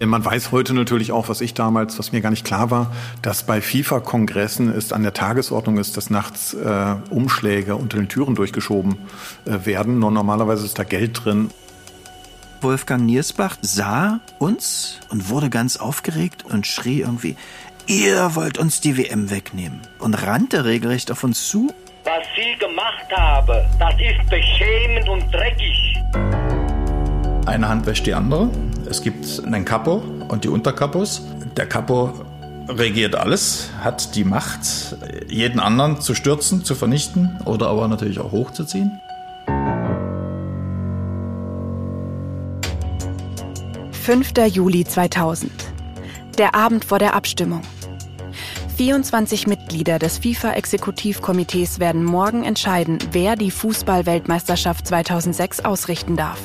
Man weiß heute natürlich auch, was ich damals, was mir gar nicht klar war, dass bei FIFA-Kongressen ist an der Tagesordnung ist, dass nachts äh, Umschläge unter den Türen durchgeschoben äh, werden. Nur normalerweise ist da Geld drin. Wolfgang Niersbach sah uns und wurde ganz aufgeregt und schrie irgendwie, ihr wollt uns die WM wegnehmen und rannte regelrecht auf uns zu. Was Sie gemacht haben, das ist beschämend und dreckig. Eine Hand wäscht die andere. Es gibt einen Capo und die Unterkapos. Der Capo regiert alles, hat die Macht, jeden anderen zu stürzen, zu vernichten oder aber natürlich auch hochzuziehen. 5. Juli 2000. Der Abend vor der Abstimmung. 24 Mitglieder des FIFA-Exekutivkomitees werden morgen entscheiden, wer die Fußball-Weltmeisterschaft 2006 ausrichten darf.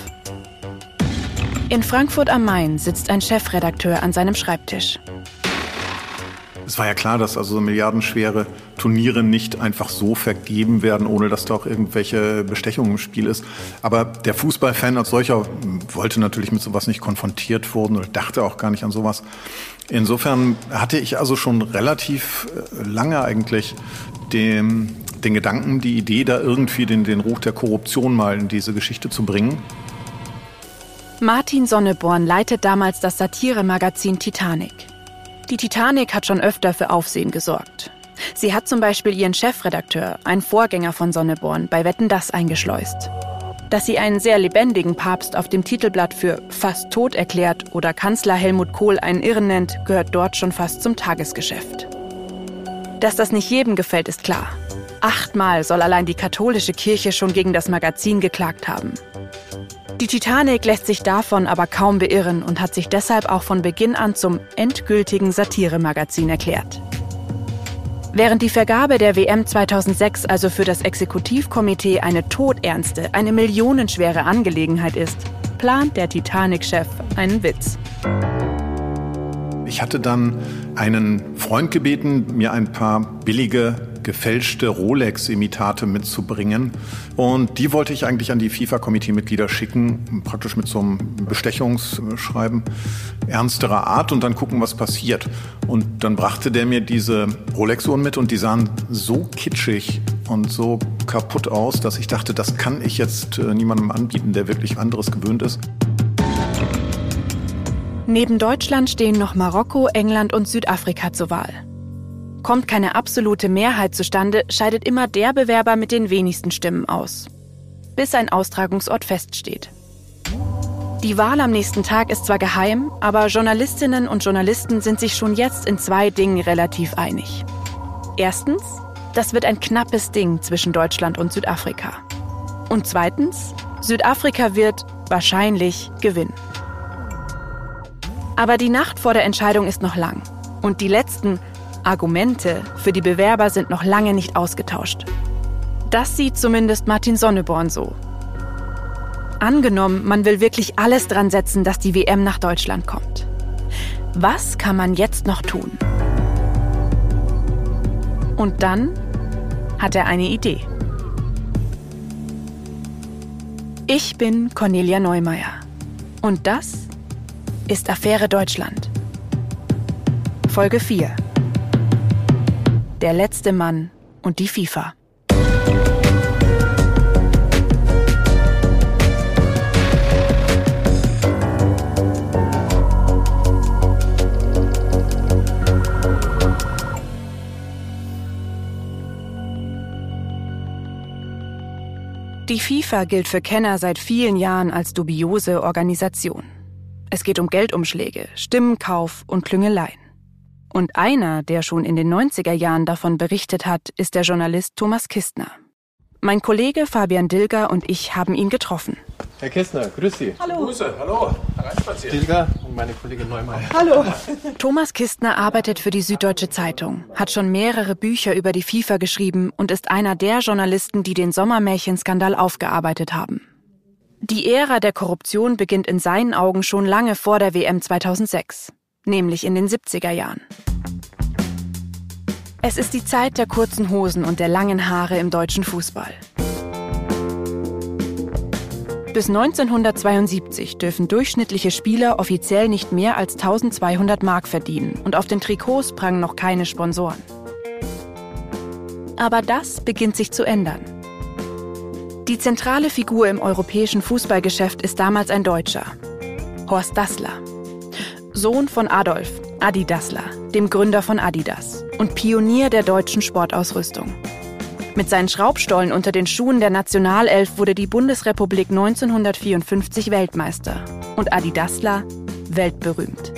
In Frankfurt am Main sitzt ein Chefredakteur an seinem Schreibtisch. Es war ja klar, dass also milliardenschwere Turniere nicht einfach so vergeben werden, ohne dass da auch irgendwelche Bestechungen im Spiel ist. Aber der Fußballfan als solcher wollte natürlich mit sowas nicht konfrontiert wurden oder dachte auch gar nicht an sowas. Insofern hatte ich also schon relativ äh, lange eigentlich den, den Gedanken, die Idee, da irgendwie den, den Ruch der Korruption mal in diese Geschichte zu bringen. Martin Sonneborn leitet damals das Satiremagazin Titanic. Die Titanic hat schon öfter für Aufsehen gesorgt. Sie hat zum Beispiel ihren Chefredakteur, ein Vorgänger von Sonneborn, bei Wetten das eingeschleust. Dass sie einen sehr lebendigen Papst auf dem Titelblatt für fast tot erklärt oder Kanzler Helmut Kohl einen Irren nennt, gehört dort schon fast zum Tagesgeschäft. Dass das nicht jedem gefällt, ist klar. Achtmal soll allein die katholische Kirche schon gegen das Magazin geklagt haben. Die Titanic lässt sich davon aber kaum beirren und hat sich deshalb auch von Beginn an zum endgültigen Satiremagazin erklärt. Während die Vergabe der WM 2006 also für das Exekutivkomitee eine todernste, eine millionenschwere Angelegenheit ist, plant der Titanic-Chef einen Witz. Ich hatte dann einen Freund gebeten, mir ein paar billige gefälschte Rolex-Imitate mitzubringen. Und die wollte ich eigentlich an die FIFA-Komitee-Mitglieder schicken, praktisch mit so einem Bestechungsschreiben ernsterer Art und dann gucken, was passiert. Und dann brachte der mir diese Rolex-Uhren mit und die sahen so kitschig und so kaputt aus, dass ich dachte, das kann ich jetzt äh, niemandem anbieten, der wirklich anderes gewöhnt ist. Neben Deutschland stehen noch Marokko, England und Südafrika zur Wahl. Kommt keine absolute Mehrheit zustande, scheidet immer der Bewerber mit den wenigsten Stimmen aus. Bis ein Austragungsort feststeht. Die Wahl am nächsten Tag ist zwar geheim, aber Journalistinnen und Journalisten sind sich schon jetzt in zwei Dingen relativ einig. Erstens, das wird ein knappes Ding zwischen Deutschland und Südafrika. Und zweitens, Südafrika wird wahrscheinlich gewinnen. Aber die Nacht vor der Entscheidung ist noch lang. Und die letzten Argumente für die Bewerber sind noch lange nicht ausgetauscht. Das sieht zumindest Martin Sonneborn so. Angenommen, man will wirklich alles dran setzen, dass die WM nach Deutschland kommt. Was kann man jetzt noch tun? Und dann hat er eine Idee. Ich bin Cornelia Neumeier. Und das ist Affäre Deutschland. Folge 4. Der letzte Mann und die FIFA. Die FIFA gilt für Kenner seit vielen Jahren als dubiose Organisation. Es geht um Geldumschläge, Stimmenkauf und Klüngeleien. Und einer, der schon in den 90er Jahren davon berichtet hat, ist der Journalist Thomas Kistner. Mein Kollege Fabian Dilger und ich haben ihn getroffen. Herr Kistner, grüß Sie. Hallo. Grüße, hallo. Hereinspazieren. Dilger und meine Kollegin Neumann. Hallo. Thomas Kistner arbeitet für die Süddeutsche Zeitung, hat schon mehrere Bücher über die FIFA geschrieben und ist einer der Journalisten, die den Sommermärchenskandal aufgearbeitet haben. Die Ära der Korruption beginnt in seinen Augen schon lange vor der WM 2006 nämlich in den 70er Jahren. Es ist die Zeit der kurzen Hosen und der langen Haare im deutschen Fußball. Bis 1972 dürfen durchschnittliche Spieler offiziell nicht mehr als 1200 Mark verdienen und auf den Trikots prangen noch keine Sponsoren. Aber das beginnt sich zu ändern. Die zentrale Figur im europäischen Fußballgeschäft ist damals ein Deutscher, Horst Dassler. Sohn von Adolf, Adi Dassler, dem Gründer von Adidas und Pionier der deutschen Sportausrüstung. Mit seinen Schraubstollen unter den Schuhen der Nationalelf wurde die Bundesrepublik 1954 Weltmeister und Adi Dassler weltberühmt.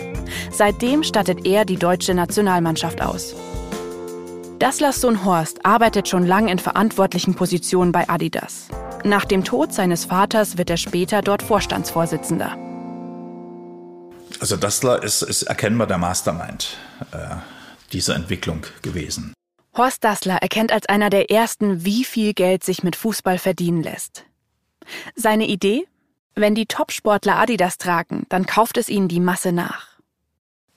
Seitdem stattet er die deutsche Nationalmannschaft aus. Dasslers Sohn Horst arbeitet schon lange in verantwortlichen Positionen bei Adidas. Nach dem Tod seines Vaters wird er später dort Vorstandsvorsitzender. Also Dassler ist, ist erkennbar der Mastermind äh, dieser Entwicklung gewesen. Horst Dassler erkennt als einer der ersten, wie viel Geld sich mit Fußball verdienen lässt. Seine Idee? Wenn die Topsportler Adidas tragen, dann kauft es ihnen die Masse nach.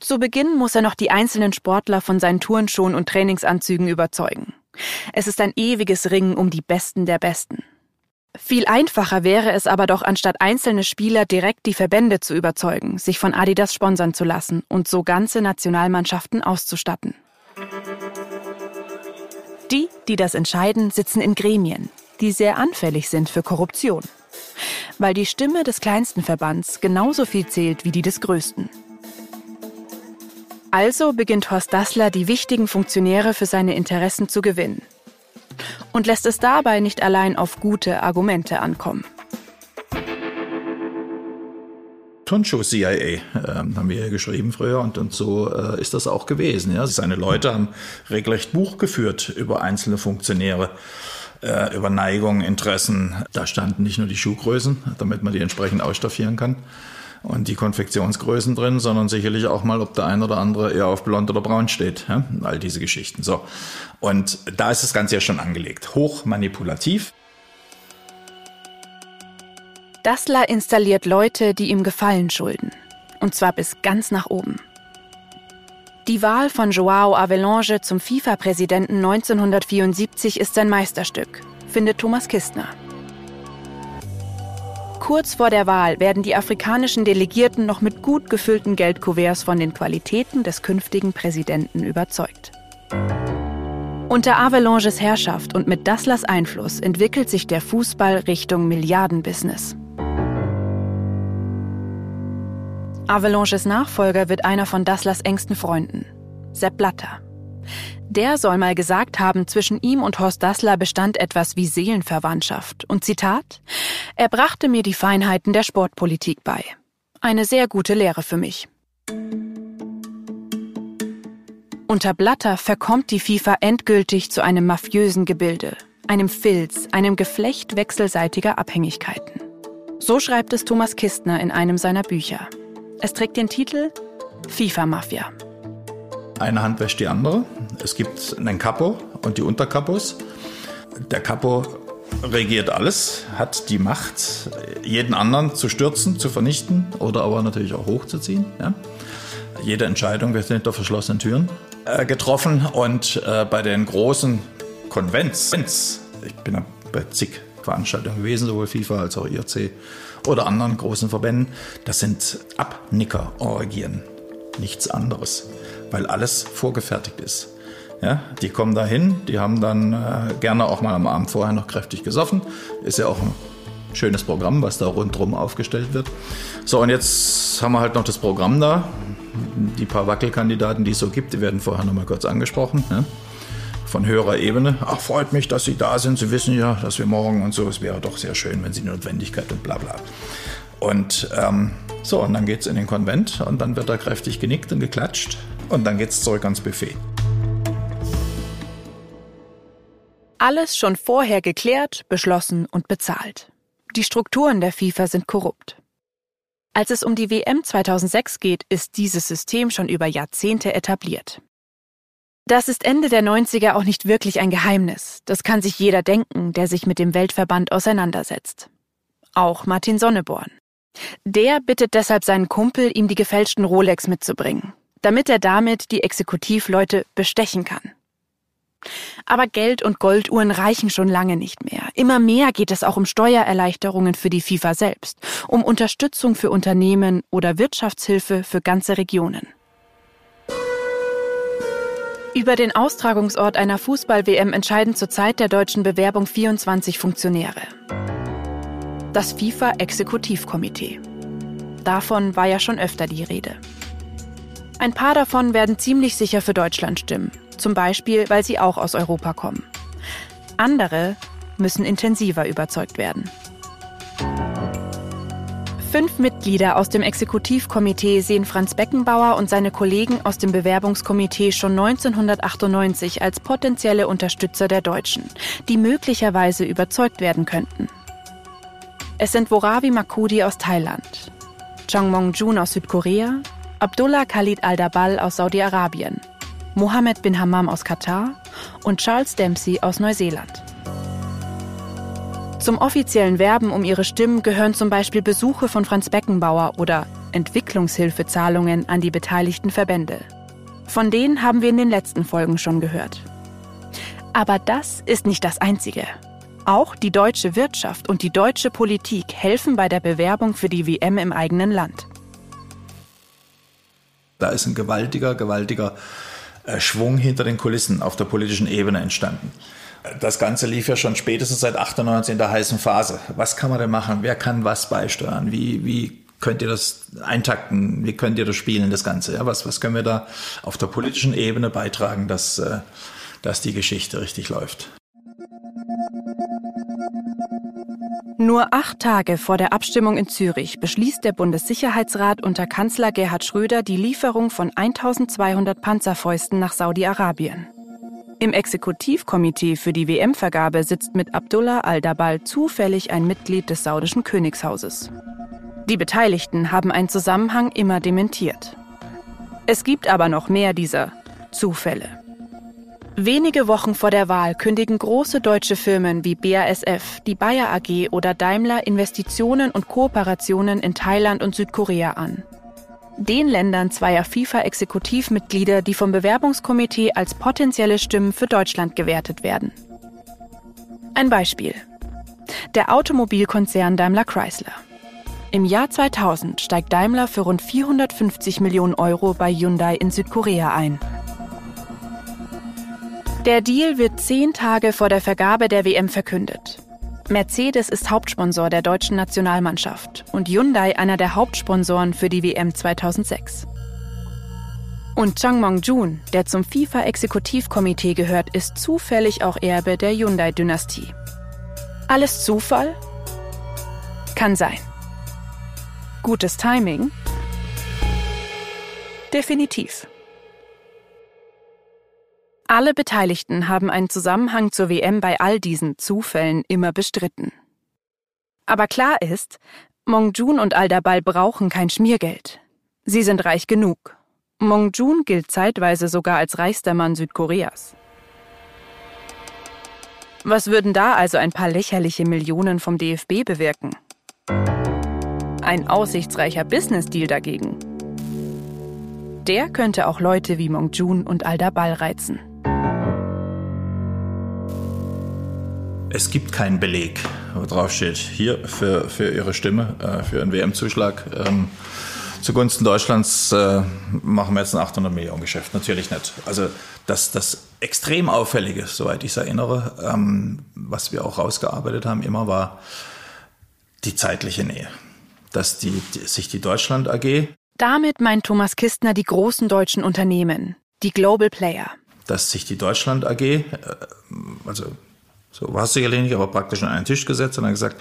Zu Beginn muss er noch die einzelnen Sportler von seinen Turnschuhen und Trainingsanzügen überzeugen. Es ist ein ewiges Ringen um die Besten der Besten. Viel einfacher wäre es aber doch, anstatt einzelne Spieler direkt die Verbände zu überzeugen, sich von Adidas sponsern zu lassen und so ganze Nationalmannschaften auszustatten. Die, die das entscheiden, sitzen in Gremien, die sehr anfällig sind für Korruption. Weil die Stimme des kleinsten Verbands genauso viel zählt wie die des größten. Also beginnt Horst Dassler, die wichtigen Funktionäre für seine Interessen zu gewinnen. Und lässt es dabei nicht allein auf gute Argumente ankommen. Turnschuh-CIA, äh, haben wir ja geschrieben früher und, und so äh, ist das auch gewesen. Ja. Seine Leute haben regelrecht Buch geführt über einzelne Funktionäre, äh, über Neigungen, Interessen. Da standen nicht nur die Schuhgrößen, damit man die entsprechend ausstaffieren kann und die Konfektionsgrößen drin, sondern sicherlich auch mal, ob der ein oder andere eher auf blond oder braun steht. Ja? All diese Geschichten. So. Und da ist das Ganze ja schon angelegt. Hoch manipulativ. Dassler installiert Leute, die ihm Gefallen schulden. Und zwar bis ganz nach oben. Die Wahl von Joao Avelange zum FIFA-Präsidenten 1974 ist sein Meisterstück, findet Thomas Kistner. Kurz vor der Wahl werden die afrikanischen Delegierten noch mit gut gefüllten Geldkuverts von den Qualitäten des künftigen Präsidenten überzeugt. Unter Avalanches Herrschaft und mit Dasslers Einfluss entwickelt sich der Fußball Richtung Milliardenbusiness. Avalanches Nachfolger wird einer von Dasslers engsten Freunden, Sepp Blatter. Der soll mal gesagt haben, zwischen ihm und Horst Dassler bestand etwas wie Seelenverwandtschaft. Und Zitat, er brachte mir die Feinheiten der Sportpolitik bei. Eine sehr gute Lehre für mich. Unter Blatter verkommt die FIFA endgültig zu einem mafiösen Gebilde, einem Filz, einem Geflecht wechselseitiger Abhängigkeiten. So schreibt es Thomas Kistner in einem seiner Bücher. Es trägt den Titel FIFA-Mafia. Eine Hand wäscht die andere. Es gibt einen Capo und die Unterkapos. Der Capo regiert alles, hat die Macht, jeden anderen zu stürzen, zu vernichten oder aber natürlich auch hochzuziehen. Ja? Jede Entscheidung wird hinter verschlossenen Türen äh, getroffen und äh, bei den großen Konvents, ich bin ja bei zig Veranstaltungen gewesen, sowohl FIFA als auch IRC oder anderen großen Verbänden. Das sind Abnicker-Orgien, nichts anderes, weil alles vorgefertigt ist. Ja, die kommen da hin, die haben dann äh, gerne auch mal am Abend vorher noch kräftig gesoffen. Ist ja auch ein schönes Programm, was da rundherum aufgestellt wird. So, und jetzt haben wir halt noch das Programm da. Die paar Wackelkandidaten, die es so gibt, die werden vorher noch mal kurz angesprochen. Ja von höherer Ebene. Ach, freut mich, dass Sie da sind. Sie wissen ja, dass wir morgen und so, es wäre doch sehr schön, wenn Sie die Notwendigkeit und bla bla. Und ähm, so, und dann geht es in den Konvent und dann wird da kräftig genickt und geklatscht und dann geht es zurück ans Buffet. Alles schon vorher geklärt, beschlossen und bezahlt. Die Strukturen der FIFA sind korrupt. Als es um die WM 2006 geht, ist dieses System schon über Jahrzehnte etabliert. Das ist Ende der 90er auch nicht wirklich ein Geheimnis. Das kann sich jeder denken, der sich mit dem Weltverband auseinandersetzt. Auch Martin Sonneborn. Der bittet deshalb seinen Kumpel, ihm die gefälschten Rolex mitzubringen, damit er damit die Exekutivleute bestechen kann. Aber Geld und Golduhren reichen schon lange nicht mehr. Immer mehr geht es auch um Steuererleichterungen für die FIFA selbst, um Unterstützung für Unternehmen oder Wirtschaftshilfe für ganze Regionen. Über den Austragungsort einer Fußball-WM entscheiden zur Zeit der deutschen Bewerbung 24 Funktionäre. Das FIFA-Exekutivkomitee. Davon war ja schon öfter die Rede. Ein paar davon werden ziemlich sicher für Deutschland stimmen, zum Beispiel weil sie auch aus Europa kommen. Andere müssen intensiver überzeugt werden. Fünf Mitglieder aus dem Exekutivkomitee sehen Franz Beckenbauer und seine Kollegen aus dem Bewerbungskomitee schon 1998 als potenzielle Unterstützer der Deutschen, die möglicherweise überzeugt werden könnten. Es sind Woravi Makudi aus Thailand, Chang Mong-jun aus Südkorea, Abdullah Khalid al-Dabal aus Saudi-Arabien, Mohammed bin Hammam aus Katar und Charles Dempsey aus Neuseeland. Zum offiziellen Werben um ihre Stimmen gehören zum Beispiel Besuche von Franz Beckenbauer oder Entwicklungshilfezahlungen an die beteiligten Verbände. Von denen haben wir in den letzten Folgen schon gehört. Aber das ist nicht das Einzige. Auch die deutsche Wirtschaft und die deutsche Politik helfen bei der Bewerbung für die WM im eigenen Land. Da ist ein gewaltiger, gewaltiger äh, Schwung hinter den Kulissen auf der politischen Ebene entstanden. Das Ganze lief ja schon spätestens seit 98 in der heißen Phase. Was kann man denn machen? Wer kann was beisteuern? Wie, wie könnt ihr das eintakten? Wie könnt ihr das spielen, das Ganze? Ja, was, was können wir da auf der politischen Ebene beitragen, dass, äh, dass die Geschichte richtig läuft? Nur acht Tage vor der Abstimmung in Zürich beschließt der Bundessicherheitsrat unter Kanzler Gerhard Schröder die Lieferung von 1200 Panzerfäusten nach Saudi-Arabien. Im Exekutivkomitee für die WM-Vergabe sitzt mit Abdullah al-Dabal zufällig ein Mitglied des saudischen Königshauses. Die Beteiligten haben einen Zusammenhang immer dementiert. Es gibt aber noch mehr dieser Zufälle. Wenige Wochen vor der Wahl kündigen große deutsche Firmen wie BASF, die Bayer AG oder Daimler Investitionen und Kooperationen in Thailand und Südkorea an. Den Ländern zweier FIFA-Exekutivmitglieder, die vom Bewerbungskomitee als potenzielle Stimmen für Deutschland gewertet werden. Ein Beispiel. Der Automobilkonzern Daimler Chrysler. Im Jahr 2000 steigt Daimler für rund 450 Millionen Euro bei Hyundai in Südkorea ein. Der Deal wird zehn Tage vor der Vergabe der WM verkündet. Mercedes ist Hauptsponsor der deutschen Nationalmannschaft und Hyundai einer der Hauptsponsoren für die WM 2006. Und Chang Mong-jun, der zum FIFA-Exekutivkomitee gehört, ist zufällig auch Erbe der Hyundai-Dynastie. Alles Zufall? Kann sein. Gutes Timing? Definitiv. Alle Beteiligten haben einen Zusammenhang zur WM bei all diesen Zufällen immer bestritten. Aber klar ist, Mongjun und Aldabal brauchen kein Schmiergeld. Sie sind reich genug. Mongjun gilt zeitweise sogar als reichster Mann Südkoreas. Was würden da also ein paar lächerliche Millionen vom DFB bewirken? Ein aussichtsreicher Business-Deal dagegen. Der könnte auch Leute wie Mongjun und Aldabal reizen. Es gibt keinen Beleg, wo drauf steht, hier für, für Ihre Stimme, äh, für einen WM-Zuschlag. Ähm, zugunsten Deutschlands äh, machen wir jetzt ein 800 Millionen Geschäft. Natürlich nicht. Also das, das extrem Auffällige, soweit ich es erinnere, ähm, was wir auch rausgearbeitet haben, immer war die zeitliche Nähe. Dass die, die, sich die Deutschland AG. Damit meint Thomas Kistner die großen deutschen Unternehmen, die Global Player. Dass sich die Deutschland AG, äh, also so war es sicherlich nicht, aber praktisch an einen Tisch gesetzt und dann gesagt,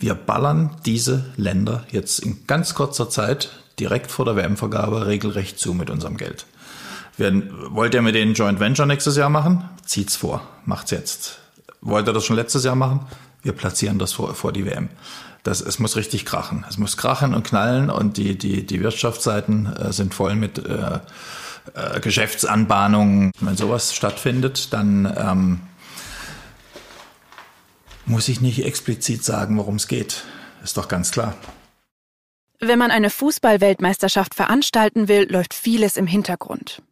wir ballern diese Länder jetzt in ganz kurzer Zeit direkt vor der WM-Vergabe regelrecht zu mit unserem Geld. Wir, wollt ihr mit denen Joint Venture nächstes Jahr machen? Zieht's vor, macht's jetzt. Wollt ihr das schon letztes Jahr machen? Wir platzieren das vor, vor die WM. Das, es muss richtig krachen. Es muss krachen und knallen und die, die, die Wirtschaftsseiten äh, sind voll mit äh, äh, Geschäftsanbahnungen. Wenn sowas stattfindet, dann ähm, muss ich nicht explizit sagen, worum es geht. Ist doch ganz klar. Wenn man eine Fußballweltmeisterschaft veranstalten will, läuft vieles im Hintergrund.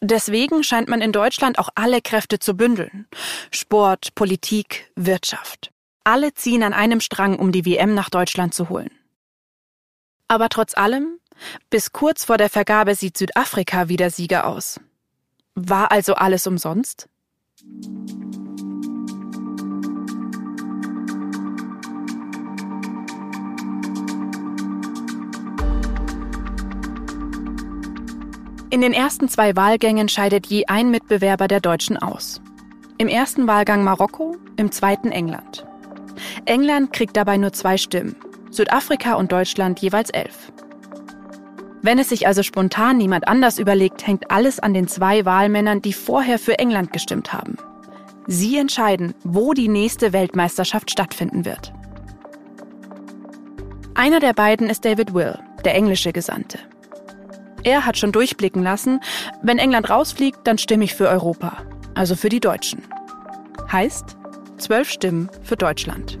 Deswegen scheint man in Deutschland auch alle Kräfte zu bündeln. Sport, Politik, Wirtschaft. Alle ziehen an einem Strang, um die WM nach Deutschland zu holen. Aber trotz allem, bis kurz vor der Vergabe sieht Südafrika wieder Sieger aus. War also alles umsonst? In den ersten zwei Wahlgängen scheidet je ein Mitbewerber der Deutschen aus. Im ersten Wahlgang Marokko, im zweiten England. England kriegt dabei nur zwei Stimmen, Südafrika und Deutschland jeweils elf. Wenn es sich also spontan niemand anders überlegt, hängt alles an den zwei Wahlmännern, die vorher für England gestimmt haben. Sie entscheiden, wo die nächste Weltmeisterschaft stattfinden wird. Einer der beiden ist David Will, der englische Gesandte. Er hat schon durchblicken lassen, wenn England rausfliegt, dann stimme ich für Europa, also für die Deutschen. Heißt, zwölf Stimmen für Deutschland.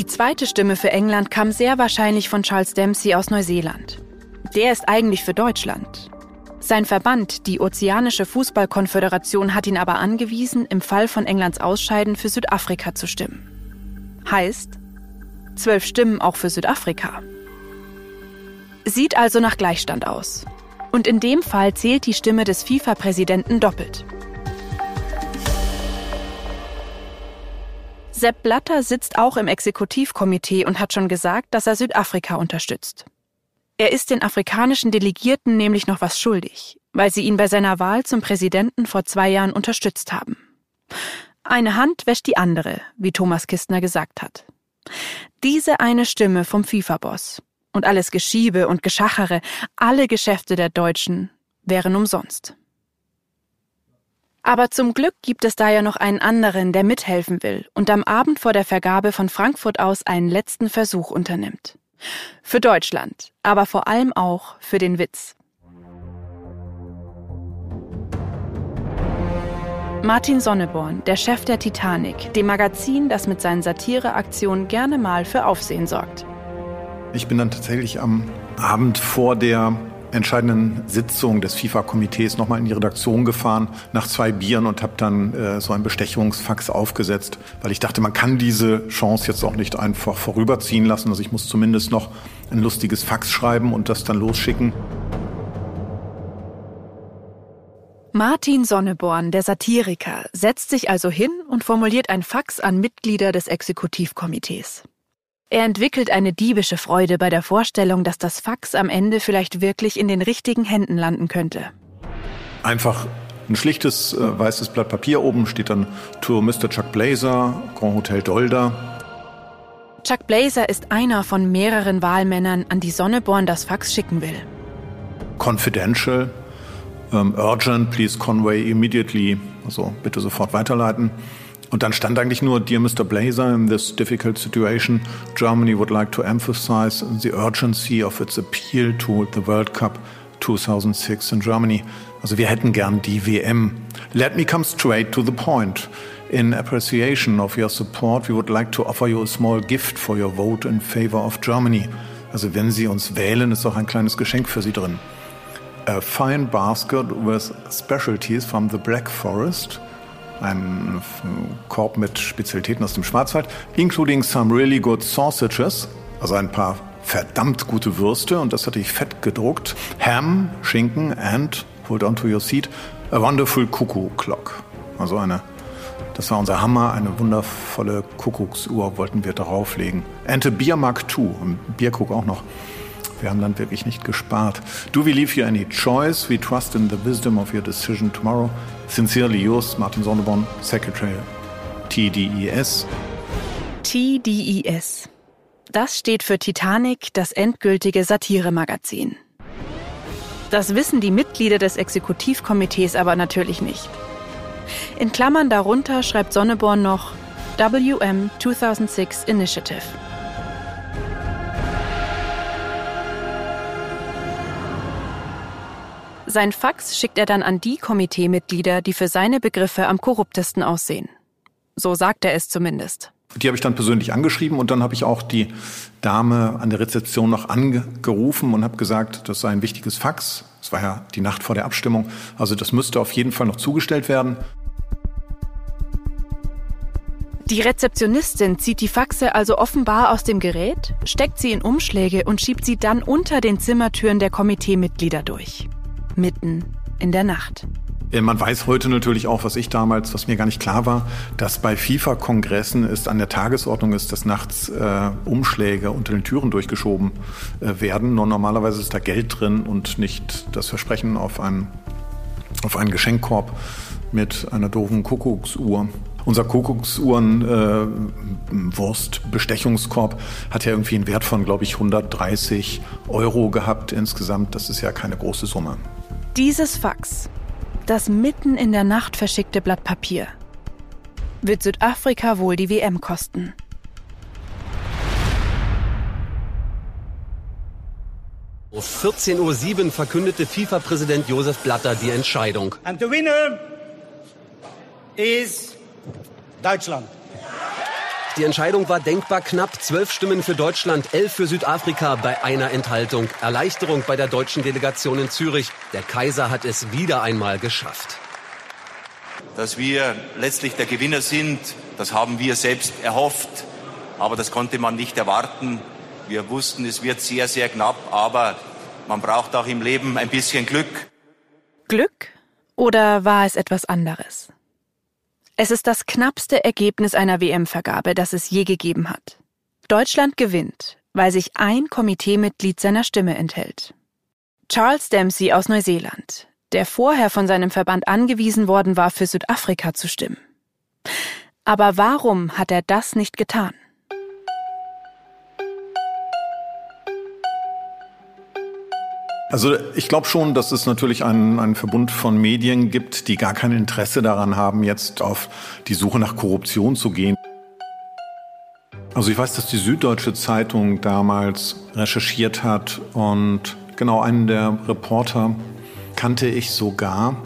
Die zweite Stimme für England kam sehr wahrscheinlich von Charles Dempsey aus Neuseeland. Der ist eigentlich für Deutschland. Sein Verband, die Ozeanische Fußballkonföderation, hat ihn aber angewiesen, im Fall von Englands Ausscheiden für Südafrika zu stimmen. Heißt, zwölf Stimmen auch für Südafrika. Sieht also nach Gleichstand aus. Und in dem Fall zählt die Stimme des FIFA-Präsidenten doppelt. Sepp Blatter sitzt auch im Exekutivkomitee und hat schon gesagt, dass er Südafrika unterstützt. Er ist den afrikanischen Delegierten nämlich noch was schuldig, weil sie ihn bei seiner Wahl zum Präsidenten vor zwei Jahren unterstützt haben. Eine Hand wäscht die andere, wie Thomas Kistner gesagt hat. Diese eine Stimme vom FIFA-Boss und alles Geschiebe und Geschachere, alle Geschäfte der Deutschen wären umsonst. Aber zum Glück gibt es da ja noch einen anderen, der mithelfen will und am Abend vor der Vergabe von Frankfurt aus einen letzten Versuch unternimmt. Für Deutschland, aber vor allem auch für den Witz. Martin Sonneborn, der Chef der Titanic, dem Magazin, das mit seinen Satireaktionen gerne mal für Aufsehen sorgt. Ich bin dann tatsächlich am Abend vor der entscheidenden Sitzung des FIFA-Komitees nochmal in die Redaktion gefahren nach zwei Bieren und habe dann äh, so ein Bestechungsfax aufgesetzt, weil ich dachte, man kann diese Chance jetzt auch nicht einfach vorüberziehen lassen. Also ich muss zumindest noch ein lustiges Fax schreiben und das dann losschicken. Martin Sonneborn, der Satiriker, setzt sich also hin und formuliert ein Fax an Mitglieder des Exekutivkomitees. Er entwickelt eine diebische Freude bei der Vorstellung, dass das Fax am Ende vielleicht wirklich in den richtigen Händen landen könnte. Einfach ein schlichtes äh, weißes Blatt Papier. Oben steht dann To Mr. Chuck Blazer, Grand Hotel Dolder. Chuck Blazer ist einer von mehreren Wahlmännern, an die Sonneborn das Fax schicken will. Confidential, um, urgent, please convey immediately. Also bitte sofort weiterleiten. Und dann stand eigentlich nur, Dear Mr. Blazer, in this difficult situation, Germany would like to emphasize the urgency of its appeal to the World Cup 2006 in Germany. Also wir hätten gern die WM. Let me come straight to the point. In appreciation of your support, we would like to offer you a small gift for your vote in favor of Germany. Also wenn Sie uns wählen, ist auch ein kleines Geschenk für Sie drin. A fine basket with specialties from the Black Forest – ein Korb mit Spezialitäten aus dem Schwarzwald, including some really good sausages, also ein paar verdammt gute Würste und das hatte ich fett gedruckt, Ham, Schinken and, hold on to your seat, a wonderful cuckoo clock. Also eine, das war unser Hammer, eine wundervolle Kuckucksuhr wollten wir darauflegen. And a Beer Mark II, Bierkrug auch noch. Wir haben dann wirklich nicht gespart. Do we leave you any choice? We trust in the wisdom of your decision tomorrow. Sincerely yours, Martin Sonneborn, Secretary TDES. TDES. Das steht für Titanic, das endgültige Satiremagazin. Das wissen die Mitglieder des Exekutivkomitees aber natürlich nicht. In Klammern darunter schreibt Sonneborn noch WM 2006 Initiative. Sein Fax schickt er dann an die Komiteemitglieder, die für seine Begriffe am korruptesten aussehen. So sagt er es zumindest. Die habe ich dann persönlich angeschrieben und dann habe ich auch die Dame an der Rezeption noch angerufen und habe gesagt, das sei ein wichtiges Fax. Es war ja die Nacht vor der Abstimmung. Also das müsste auf jeden Fall noch zugestellt werden. Die Rezeptionistin zieht die Faxe also offenbar aus dem Gerät, steckt sie in Umschläge und schiebt sie dann unter den Zimmertüren der Komiteemitglieder durch. Mitten in der Nacht. Äh, man weiß heute natürlich auch, was ich damals, was mir gar nicht klar war, dass bei FIFA-Kongressen ist an der Tagesordnung ist, dass nachts äh, Umschläge unter den Türen durchgeschoben äh, werden. Nur normalerweise ist da Geld drin und nicht das Versprechen auf einen, auf einen Geschenkkorb mit einer doofen Kuckucksuhr. Unser Kuckucksuhren-Wurst-Bestechungskorb äh, hat ja irgendwie einen Wert von, glaube ich, 130 Euro gehabt insgesamt. Das ist ja keine große Summe. Dieses Fax, das mitten in der Nacht verschickte Blatt Papier, wird Südafrika wohl die WM kosten. Um 14.07 Uhr verkündete FIFA-Präsident Josef Blatter die Entscheidung. And the winner is Deutschland. Die Entscheidung war denkbar knapp. Zwölf Stimmen für Deutschland, elf für Südafrika bei einer Enthaltung. Erleichterung bei der deutschen Delegation in Zürich. Der Kaiser hat es wieder einmal geschafft. Dass wir letztlich der Gewinner sind, das haben wir selbst erhofft. Aber das konnte man nicht erwarten. Wir wussten, es wird sehr, sehr knapp. Aber man braucht auch im Leben ein bisschen Glück. Glück? Oder war es etwas anderes? Es ist das knappste Ergebnis einer WM-Vergabe, das es je gegeben hat. Deutschland gewinnt, weil sich ein Komiteemitglied seiner Stimme enthält. Charles Dempsey aus Neuseeland, der vorher von seinem Verband angewiesen worden war, für Südafrika zu stimmen. Aber warum hat er das nicht getan? Also ich glaube schon, dass es natürlich einen, einen Verbund von Medien gibt, die gar kein Interesse daran haben, jetzt auf die Suche nach Korruption zu gehen. Also ich weiß, dass die Süddeutsche Zeitung damals recherchiert hat und genau einen der Reporter kannte ich sogar.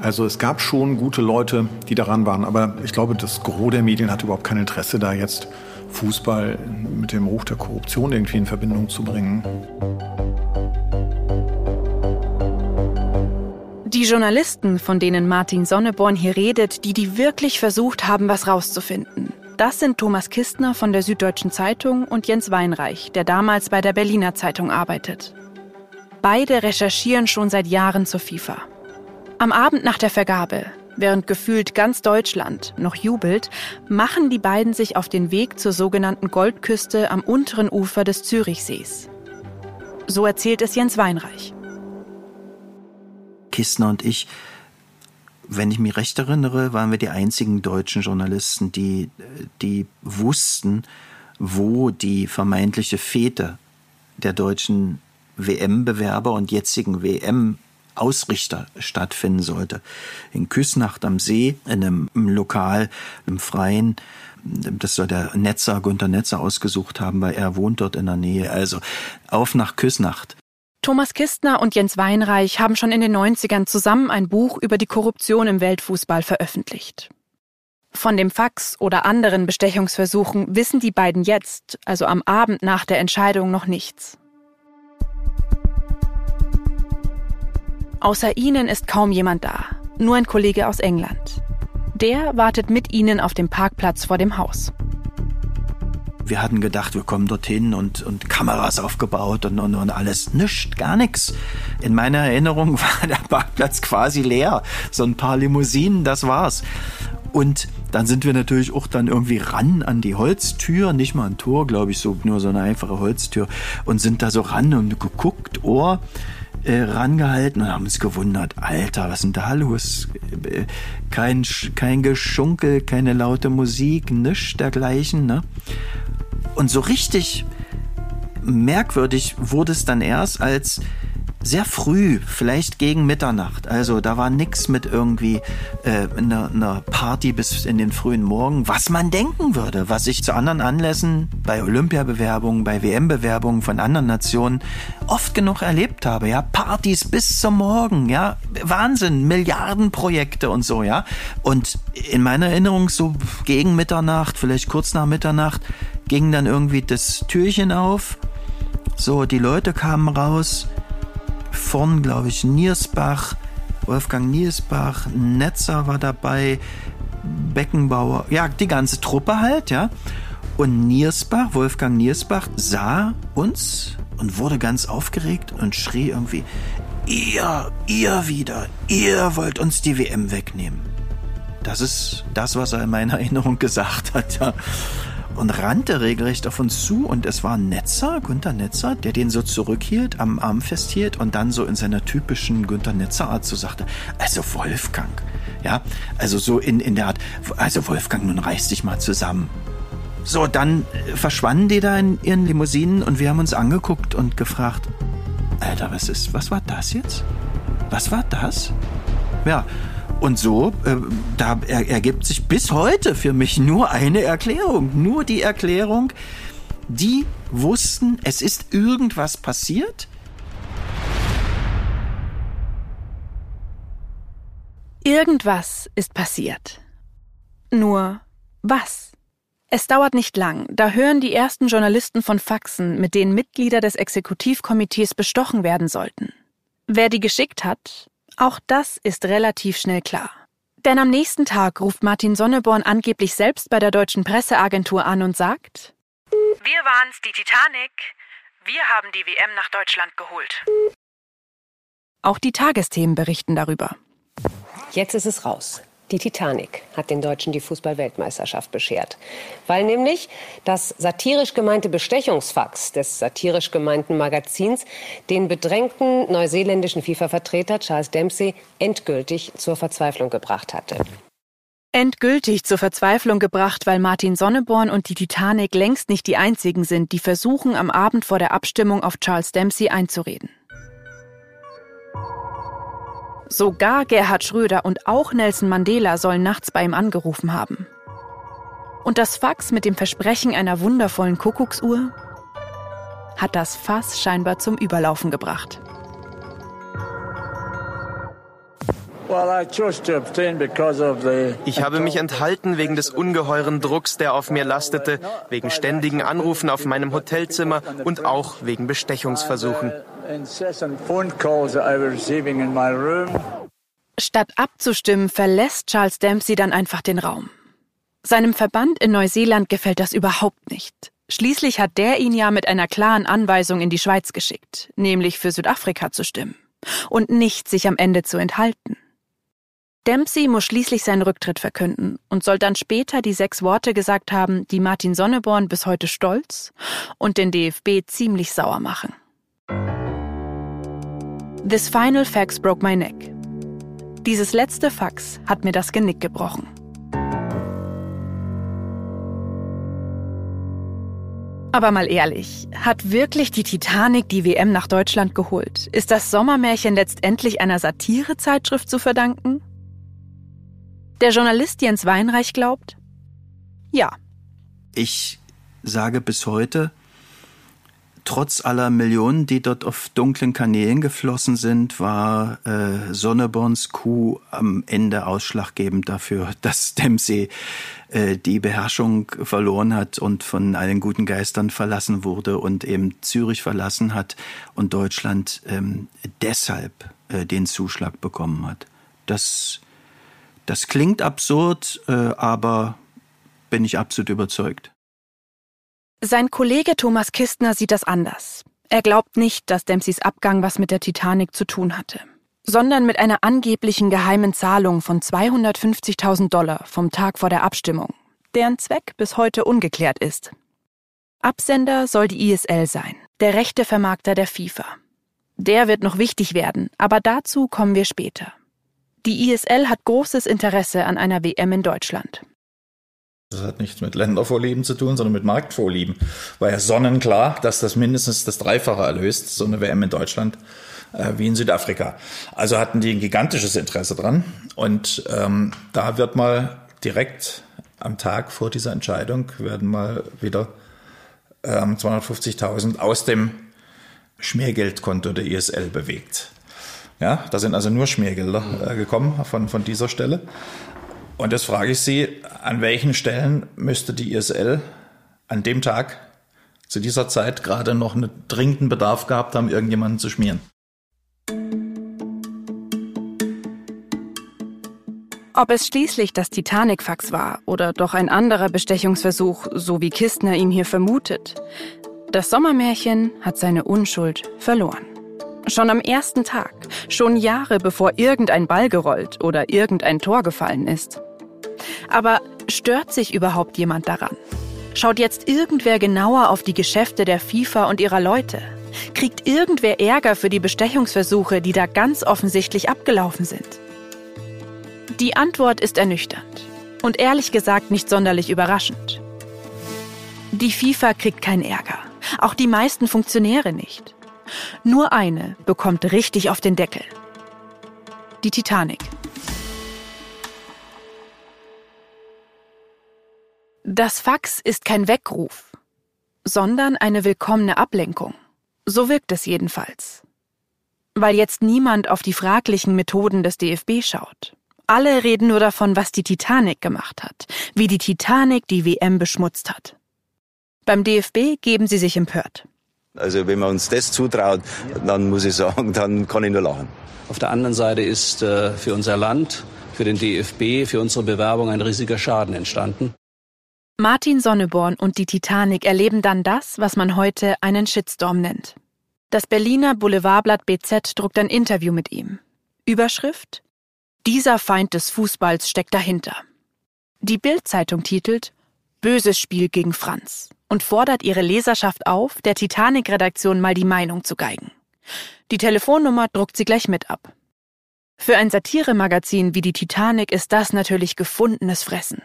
Also es gab schon gute Leute, die daran waren, aber ich glaube, das Gros der Medien hat überhaupt kein Interesse, da jetzt Fußball mit dem Hoch der Korruption irgendwie in Verbindung zu bringen. Die Journalisten, von denen Martin Sonneborn hier redet, die die wirklich versucht haben, was rauszufinden. Das sind Thomas Kistner von der Süddeutschen Zeitung und Jens Weinreich, der damals bei der Berliner Zeitung arbeitet. Beide recherchieren schon seit Jahren zur FIFA. Am Abend nach der Vergabe, während gefühlt ganz Deutschland noch jubelt, machen die beiden sich auf den Weg zur sogenannten Goldküste am unteren Ufer des Zürichsees. So erzählt es Jens Weinreich. Kistner und ich, wenn ich mich recht erinnere, waren wir die einzigen deutschen Journalisten, die, die wussten, wo die vermeintliche Fete der deutschen WM-Bewerber und jetzigen WM Ausrichter stattfinden sollte. In Küsnacht am See, in einem, Lokal, im Freien, das soll der Netzer, Gunter Netzer ausgesucht haben, weil er wohnt dort in der Nähe. Also auf nach Küsnacht. Thomas Kistner und Jens Weinreich haben schon in den 90ern zusammen ein Buch über die Korruption im Weltfußball veröffentlicht. Von dem Fax oder anderen Bestechungsversuchen wissen die beiden jetzt, also am Abend nach der Entscheidung, noch nichts. Außer ihnen ist kaum jemand da, nur ein Kollege aus England. Der wartet mit ihnen auf dem Parkplatz vor dem Haus. Wir hatten gedacht, wir kommen dorthin und, und Kameras aufgebaut und, und, und alles. Nichts, gar nichts. In meiner Erinnerung war der Parkplatz quasi leer. So ein paar Limousinen, das war's. Und dann sind wir natürlich auch dann irgendwie ran an die Holztür, nicht mal ein Tor, glaube ich, so nur so eine einfache Holztür und sind da so ran und geguckt, Ohr äh, rangehalten und haben uns gewundert, Alter, was ist denn da los? Äh, kein, kein Geschunkel, keine laute Musik, nichts dergleichen, ne? Und so richtig merkwürdig wurde es dann erst, als sehr früh, vielleicht gegen Mitternacht. Also da war nix mit irgendwie äh, einer, einer Party bis in den frühen Morgen, was man denken würde, was ich zu anderen Anlässen bei Olympiabewerbungen, bei WM-Bewerbungen von anderen Nationen oft genug erlebt habe. Ja, Partys bis zum Morgen, ja, Wahnsinn, Milliardenprojekte und so, ja. Und in meiner Erinnerung so gegen Mitternacht, vielleicht kurz nach Mitternacht, ging dann irgendwie das Türchen auf. So, die Leute kamen raus vorn, glaube ich, Niersbach, Wolfgang Niersbach, Netzer war dabei, Beckenbauer, ja, die ganze Truppe halt, ja. Und Niersbach, Wolfgang Niersbach, sah uns und wurde ganz aufgeregt und schrie irgendwie, ihr, ihr wieder, ihr wollt uns die WM wegnehmen. Das ist das, was er in meiner Erinnerung gesagt hat, ja und rannte regelrecht auf uns zu und es war Netzer, Günther Netzer, der den so zurückhielt, am Arm festhielt und dann so in seiner typischen Günther Netzer Art so sagte, also Wolfgang, ja, also so in, in der Art, also Wolfgang, nun reiß dich mal zusammen. So, dann äh, verschwanden die da in ihren Limousinen und wir haben uns angeguckt und gefragt, Alter, was ist, was war das jetzt? Was war das? Ja, und so, äh, da er, ergibt sich bis heute für mich nur eine Erklärung. Nur die Erklärung, die wussten, es ist irgendwas passiert. Irgendwas ist passiert. Nur was? Es dauert nicht lang, da hören die ersten Journalisten von Faxen, mit denen Mitglieder des Exekutivkomitees bestochen werden sollten. Wer die geschickt hat, auch das ist relativ schnell klar. Denn am nächsten Tag ruft Martin Sonneborn angeblich selbst bei der deutschen Presseagentur an und sagt, Wir waren's, die Titanic. Wir haben die WM nach Deutschland geholt. Auch die Tagesthemen berichten darüber. Jetzt ist es raus. Die Titanic hat den Deutschen die Fußballweltmeisterschaft beschert. Weil nämlich das satirisch gemeinte Bestechungsfax des satirisch gemeinten Magazins den bedrängten neuseeländischen FIFA-Vertreter Charles Dempsey endgültig zur Verzweiflung gebracht hatte. Endgültig zur Verzweiflung gebracht, weil Martin Sonneborn und die Titanic längst nicht die einzigen sind, die versuchen, am Abend vor der Abstimmung auf Charles Dempsey einzureden. Sogar Gerhard Schröder und auch Nelson Mandela sollen nachts bei ihm angerufen haben. Und das Fax mit dem Versprechen einer wundervollen Kuckucksuhr hat das Fass scheinbar zum Überlaufen gebracht. Ich habe mich enthalten wegen des ungeheuren Drucks, der auf mir lastete, wegen ständigen Anrufen auf meinem Hotelzimmer und auch wegen Bestechungsversuchen. Statt abzustimmen, verlässt Charles Dempsey dann einfach den Raum. Seinem Verband in Neuseeland gefällt das überhaupt nicht. Schließlich hat der ihn ja mit einer klaren Anweisung in die Schweiz geschickt, nämlich für Südafrika zu stimmen und nicht sich am Ende zu enthalten. Dempsey muss schließlich seinen Rücktritt verkünden und soll dann später die sechs Worte gesagt haben, die Martin Sonneborn bis heute stolz und den DFB ziemlich sauer machen. This final fax broke my neck. Dieses letzte Fax hat mir das Genick gebrochen. Aber mal ehrlich, hat wirklich die Titanic die WM nach Deutschland geholt? Ist das Sommermärchen letztendlich einer Satirezeitschrift zu verdanken? Der Journalist Jens Weinreich glaubt, ja. Ich sage bis heute, trotz aller Millionen, die dort auf dunklen Kanälen geflossen sind, war äh, Sonneborns Coup am Ende ausschlaggebend dafür, dass Dempsey äh, die Beherrschung verloren hat und von allen guten Geistern verlassen wurde und eben Zürich verlassen hat und Deutschland ähm, deshalb äh, den Zuschlag bekommen hat. Das, das klingt absurd, äh, aber bin ich absolut überzeugt. Sein Kollege Thomas Kistner sieht das anders. Er glaubt nicht, dass Dempseys Abgang was mit der Titanic zu tun hatte, sondern mit einer angeblichen geheimen Zahlung von 250.000 Dollar vom Tag vor der Abstimmung, deren Zweck bis heute ungeklärt ist. Absender soll die ISL sein, der rechte Vermarkter der FIFA. Der wird noch wichtig werden, aber dazu kommen wir später. Die ISL hat großes Interesse an einer WM in Deutschland. Das hat nichts mit Ländervorlieben zu tun, sondern mit Marktvorlieben. War ja sonnenklar, dass das mindestens das Dreifache erlöst, so eine WM in Deutschland äh, wie in Südafrika. Also hatten die ein gigantisches Interesse dran. Und ähm, da wird mal direkt am Tag vor dieser Entscheidung werden mal wieder ähm, 250.000 aus dem Schmiergeldkonto der ISL bewegt. Ja, da sind also nur Schmiergelder äh, gekommen von, von dieser Stelle. Und jetzt frage ich Sie, an welchen Stellen müsste die ISL an dem Tag zu dieser Zeit gerade noch einen dringenden Bedarf gehabt haben, irgendjemanden zu schmieren? Ob es schließlich das Titanic-Fax war oder doch ein anderer Bestechungsversuch, so wie Kistner ihn hier vermutet, das Sommermärchen hat seine Unschuld verloren. Schon am ersten Tag, schon Jahre bevor irgendein Ball gerollt oder irgendein Tor gefallen ist. Aber stört sich überhaupt jemand daran? Schaut jetzt irgendwer genauer auf die Geschäfte der FIFA und ihrer Leute? Kriegt irgendwer Ärger für die Bestechungsversuche, die da ganz offensichtlich abgelaufen sind? Die Antwort ist ernüchternd und ehrlich gesagt nicht sonderlich überraschend. Die FIFA kriegt keinen Ärger, auch die meisten Funktionäre nicht. Nur eine bekommt richtig auf den Deckel. Die Titanic. Das Fax ist kein Weckruf, sondern eine willkommene Ablenkung. So wirkt es jedenfalls. Weil jetzt niemand auf die fraglichen Methoden des DFB schaut. Alle reden nur davon, was die Titanic gemacht hat, wie die Titanic die WM beschmutzt hat. Beim DFB geben sie sich empört. Also wenn man uns das zutraut, dann muss ich sagen, dann kann ich nur lachen. Auf der anderen Seite ist äh, für unser Land, für den DFB, für unsere Bewerbung ein riesiger Schaden entstanden. Martin Sonneborn und die Titanic erleben dann das, was man heute einen Shitstorm nennt. Das Berliner Boulevardblatt BZ druckt ein Interview mit ihm. Überschrift dieser Feind des Fußballs steckt dahinter. Die Bild-Zeitung titelt Böses Spiel gegen Franz und fordert ihre Leserschaft auf, der Titanic-Redaktion mal die Meinung zu geigen. Die Telefonnummer druckt sie gleich mit ab. Für ein Satiremagazin wie die Titanic ist das natürlich gefundenes Fressen.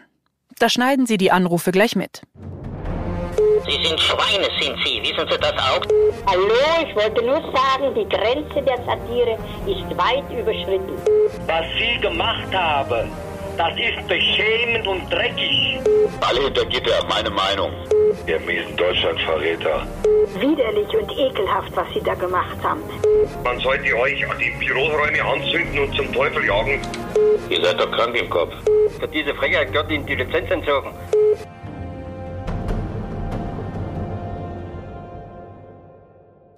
Da schneiden sie die Anrufe gleich mit. Sie sind Schweine, sind Sie. Wissen Sie das auch? Hallo, ich wollte nur sagen, die Grenze der Satire ist weit überschritten. Was Sie gemacht haben, das ist beschämend und dreckig. Alle hinter Gitter, meine Meinung. Ihr miesen Deutschlandverräter. Widerlich und ekelhaft, was Sie da gemacht haben. Man sollte euch die Büroräume anzünden und zum Teufel jagen. Ihr seid doch krank im Kopf. Für diese Frechheit gehört Ihnen die Lizenz entzogen.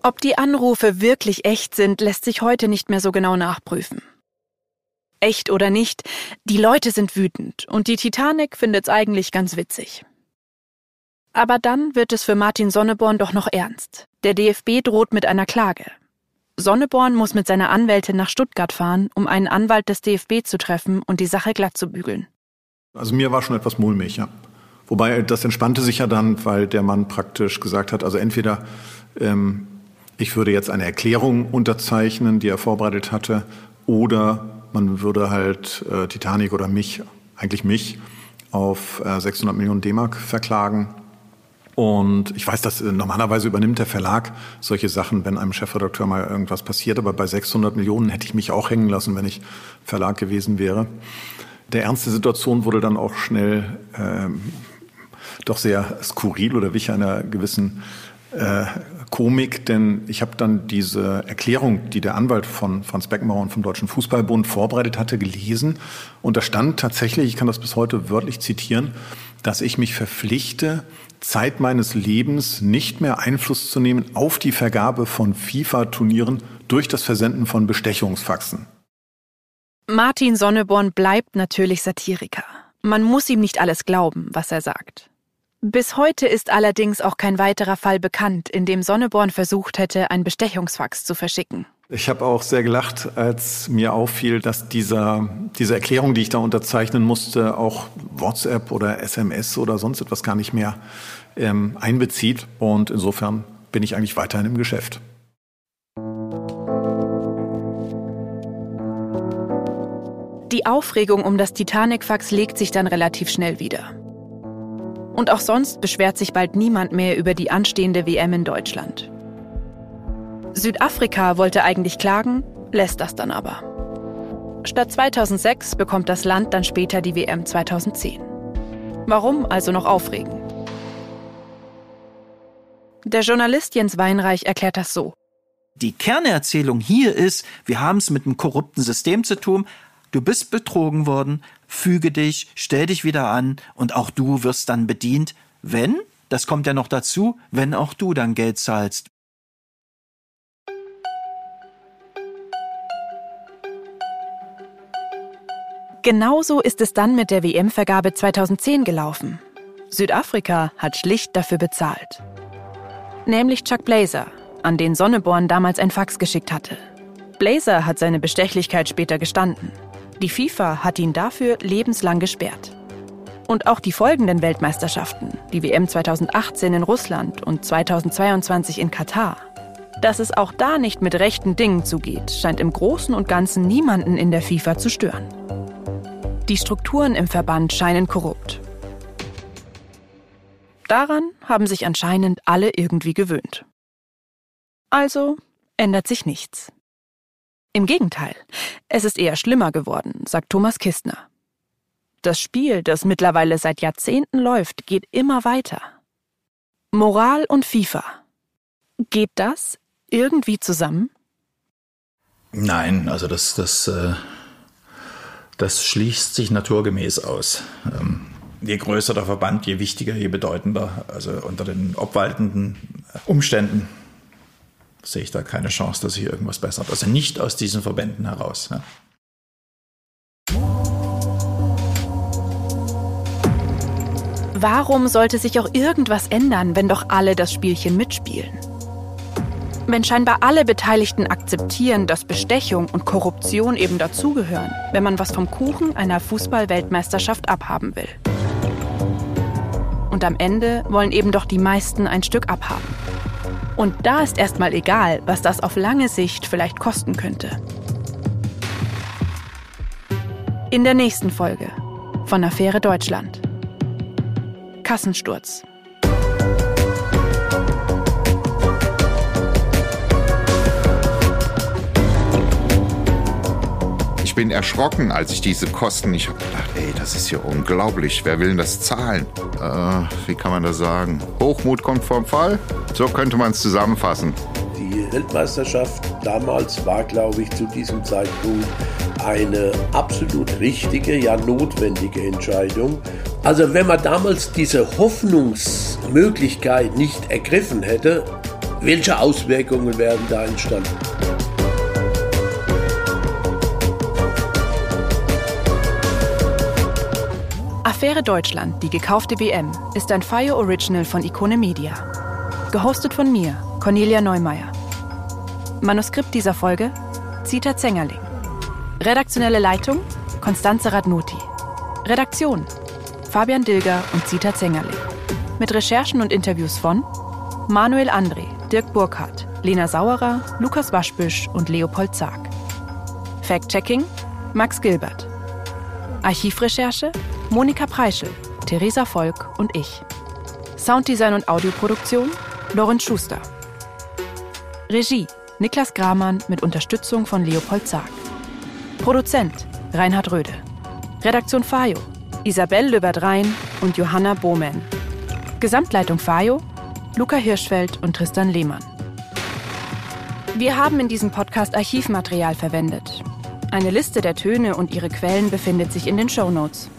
Ob die Anrufe wirklich echt sind, lässt sich heute nicht mehr so genau nachprüfen. Echt oder nicht, die Leute sind wütend und die Titanic findet's eigentlich ganz witzig. Aber dann wird es für Martin Sonneborn doch noch ernst. Der DFB droht mit einer Klage. Sonneborn muss mit seiner Anwältin nach Stuttgart fahren, um einen Anwalt des DFB zu treffen und die Sache glatt zu bügeln. Also mir war schon etwas mulmig, ja. Wobei das entspannte sich ja dann, weil der Mann praktisch gesagt hat, also entweder ähm, ich würde jetzt eine Erklärung unterzeichnen, die er vorbereitet hatte, oder man würde halt äh, Titanic oder mich, eigentlich mich, auf äh, 600 Millionen D-Mark verklagen. Und ich weiß, dass äh, normalerweise übernimmt der Verlag solche Sachen, wenn einem Chefredakteur mal irgendwas passiert. Aber bei 600 Millionen hätte ich mich auch hängen lassen, wenn ich Verlag gewesen wäre. Der Ernst der Situation wurde dann auch schnell ähm, doch sehr skurril oder wich einer gewissen äh, Komik, denn ich habe dann diese Erklärung, die der Anwalt von Franz Beckenbauer und vom Deutschen Fußballbund vorbereitet hatte, gelesen. Und da stand tatsächlich, ich kann das bis heute wörtlich zitieren, dass ich mich verpflichte, Zeit meines Lebens nicht mehr Einfluss zu nehmen auf die Vergabe von FIFA-Turnieren durch das Versenden von Bestechungsfaxen. Martin Sonneborn bleibt natürlich Satiriker. Man muss ihm nicht alles glauben, was er sagt. Bis heute ist allerdings auch kein weiterer Fall bekannt, in dem Sonneborn versucht hätte, ein Bestechungsfax zu verschicken. Ich habe auch sehr gelacht, als mir auffiel, dass dieser, diese Erklärung, die ich da unterzeichnen musste, auch WhatsApp oder SMS oder sonst etwas gar nicht mehr ähm, einbezieht. Und insofern bin ich eigentlich weiterhin im Geschäft. Die Aufregung um das Titanic-Fax legt sich dann relativ schnell wieder. Und auch sonst beschwert sich bald niemand mehr über die anstehende WM in Deutschland. Südafrika wollte eigentlich klagen, lässt das dann aber. Statt 2006 bekommt das Land dann später die WM 2010. Warum also noch aufregen? Der Journalist Jens Weinreich erklärt das so. Die Kernerzählung hier ist, wir haben es mit einem korrupten System zu tun, du bist betrogen worden, füge dich, stell dich wieder an und auch du wirst dann bedient, wenn, das kommt ja noch dazu, wenn auch du dann Geld zahlst. Genauso ist es dann mit der WM-Vergabe 2010 gelaufen. Südafrika hat schlicht dafür bezahlt. Nämlich Chuck Blazer, an den Sonneborn damals ein Fax geschickt hatte. Blazer hat seine Bestechlichkeit später gestanden. Die FIFA hat ihn dafür lebenslang gesperrt. Und auch die folgenden Weltmeisterschaften, die WM 2018 in Russland und 2022 in Katar, dass es auch da nicht mit rechten Dingen zugeht, scheint im Großen und Ganzen niemanden in der FIFA zu stören. Die Strukturen im Verband scheinen korrupt. Daran haben sich anscheinend alle irgendwie gewöhnt. Also ändert sich nichts. Im Gegenteil, es ist eher schlimmer geworden, sagt Thomas Kistner. Das Spiel, das mittlerweile seit Jahrzehnten läuft, geht immer weiter. Moral und FIFA. Geht das irgendwie zusammen? Nein, also das, das, äh, das schließt sich naturgemäß aus. Ähm, je größer der Verband, je wichtiger, je bedeutender. Also unter den obwaltenden Umständen sehe ich da keine Chance, dass sich irgendwas bessert. Also nicht aus diesen Verbänden heraus. Ja. Warum sollte sich auch irgendwas ändern, wenn doch alle das Spielchen mitspielen? Wenn scheinbar alle Beteiligten akzeptieren, dass Bestechung und Korruption eben dazugehören, wenn man was vom Kuchen einer Fußball-Weltmeisterschaft abhaben will. Und am Ende wollen eben doch die meisten ein Stück abhaben. Und da ist erstmal egal, was das auf lange Sicht vielleicht kosten könnte. In der nächsten Folge von Affäre Deutschland. Kassensturz. Ich bin erschrocken, als ich diese Kosten. Ich habe das ist ja unglaublich. Wer will denn das zahlen? Äh, wie kann man das sagen? Hochmut kommt vom Fall? So könnte man es zusammenfassen. Die Weltmeisterschaft damals war, glaube ich, zu diesem Zeitpunkt eine absolut richtige, ja notwendige Entscheidung. Also wenn man damals diese Hoffnungsmöglichkeit nicht ergriffen hätte, welche Auswirkungen wären da entstanden? Affäre Deutschland, die gekaufte WM, ist ein Fire Original von Ikone Media. Gehostet von mir, Cornelia Neumeier. Manuskript dieser Folge, Zita Zengerling. Redaktionelle Leitung, Konstanze Radnoti. Redaktion, Fabian Dilger und Zita Zengerling. Mit Recherchen und Interviews von Manuel André, Dirk Burkhardt, Lena Sauerer, Lukas Waschbüsch und Leopold Zag. Fact-Checking, Max Gilbert. Archivrecherche, Monika Preischel, Theresa Volk und ich. Sounddesign und Audioproduktion, Lorenz Schuster. Regie, Niklas Gramann mit Unterstützung von Leopold Zag. Produzent, Reinhard Röde. Redaktion Fayo, Isabel Löbert-Rhein und Johanna Bohmann. Gesamtleitung Fayo, Luca Hirschfeld und Tristan Lehmann. Wir haben in diesem Podcast Archivmaterial verwendet. Eine Liste der Töne und ihre Quellen befindet sich in den Show Notes.